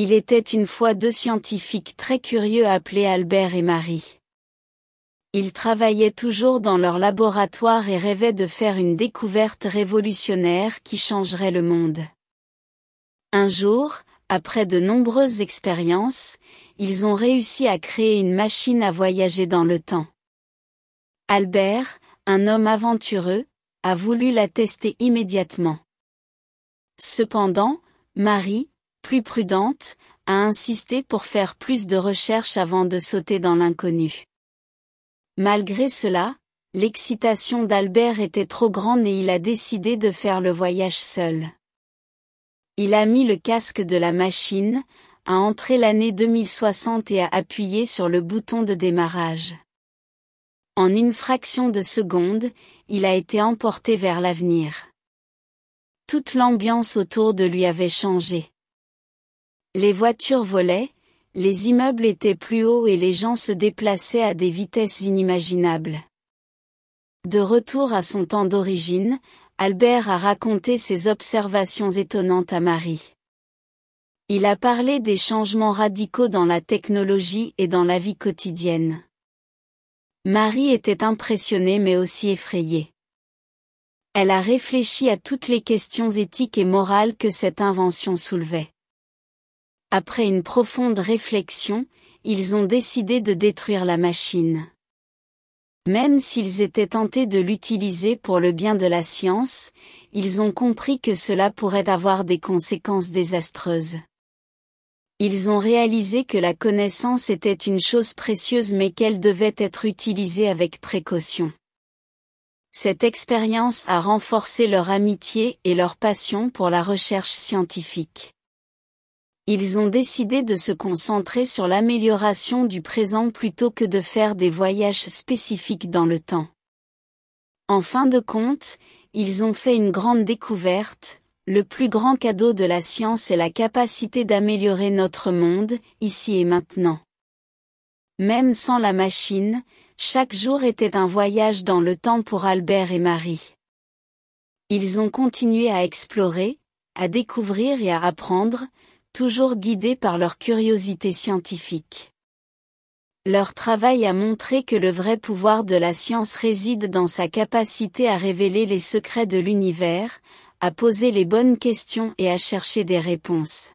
Il était une fois deux scientifiques très curieux appelés Albert et Marie. Ils travaillaient toujours dans leur laboratoire et rêvaient de faire une découverte révolutionnaire qui changerait le monde. Un jour, après de nombreuses expériences, ils ont réussi à créer une machine à voyager dans le temps. Albert, un homme aventureux, a voulu la tester immédiatement. Cependant, Marie, plus prudente, a insisté pour faire plus de recherches avant de sauter dans l'inconnu. Malgré cela, l'excitation d'Albert était trop grande et il a décidé de faire le voyage seul. Il a mis le casque de la machine, a entré l'année 2060 et a appuyé sur le bouton de démarrage. En une fraction de seconde, il a été emporté vers l'avenir. Toute l'ambiance autour de lui avait changé. Les voitures volaient, les immeubles étaient plus hauts et les gens se déplaçaient à des vitesses inimaginables. De retour à son temps d'origine, Albert a raconté ses observations étonnantes à Marie. Il a parlé des changements radicaux dans la technologie et dans la vie quotidienne. Marie était impressionnée mais aussi effrayée. Elle a réfléchi à toutes les questions éthiques et morales que cette invention soulevait. Après une profonde réflexion, ils ont décidé de détruire la machine. Même s'ils étaient tentés de l'utiliser pour le bien de la science, ils ont compris que cela pourrait avoir des conséquences désastreuses. Ils ont réalisé que la connaissance était une chose précieuse mais qu'elle devait être utilisée avec précaution. Cette expérience a renforcé leur amitié et leur passion pour la recherche scientifique. Ils ont décidé de se concentrer sur l'amélioration du présent plutôt que de faire des voyages spécifiques dans le temps. En fin de compte, ils ont fait une grande découverte, le plus grand cadeau de la science est la capacité d'améliorer notre monde, ici et maintenant. Même sans la machine, chaque jour était un voyage dans le temps pour Albert et Marie. Ils ont continué à explorer, à découvrir et à apprendre, toujours guidés par leur curiosité scientifique. Leur travail a montré que le vrai pouvoir de la science réside dans sa capacité à révéler les secrets de l'univers, à poser les bonnes questions et à chercher des réponses.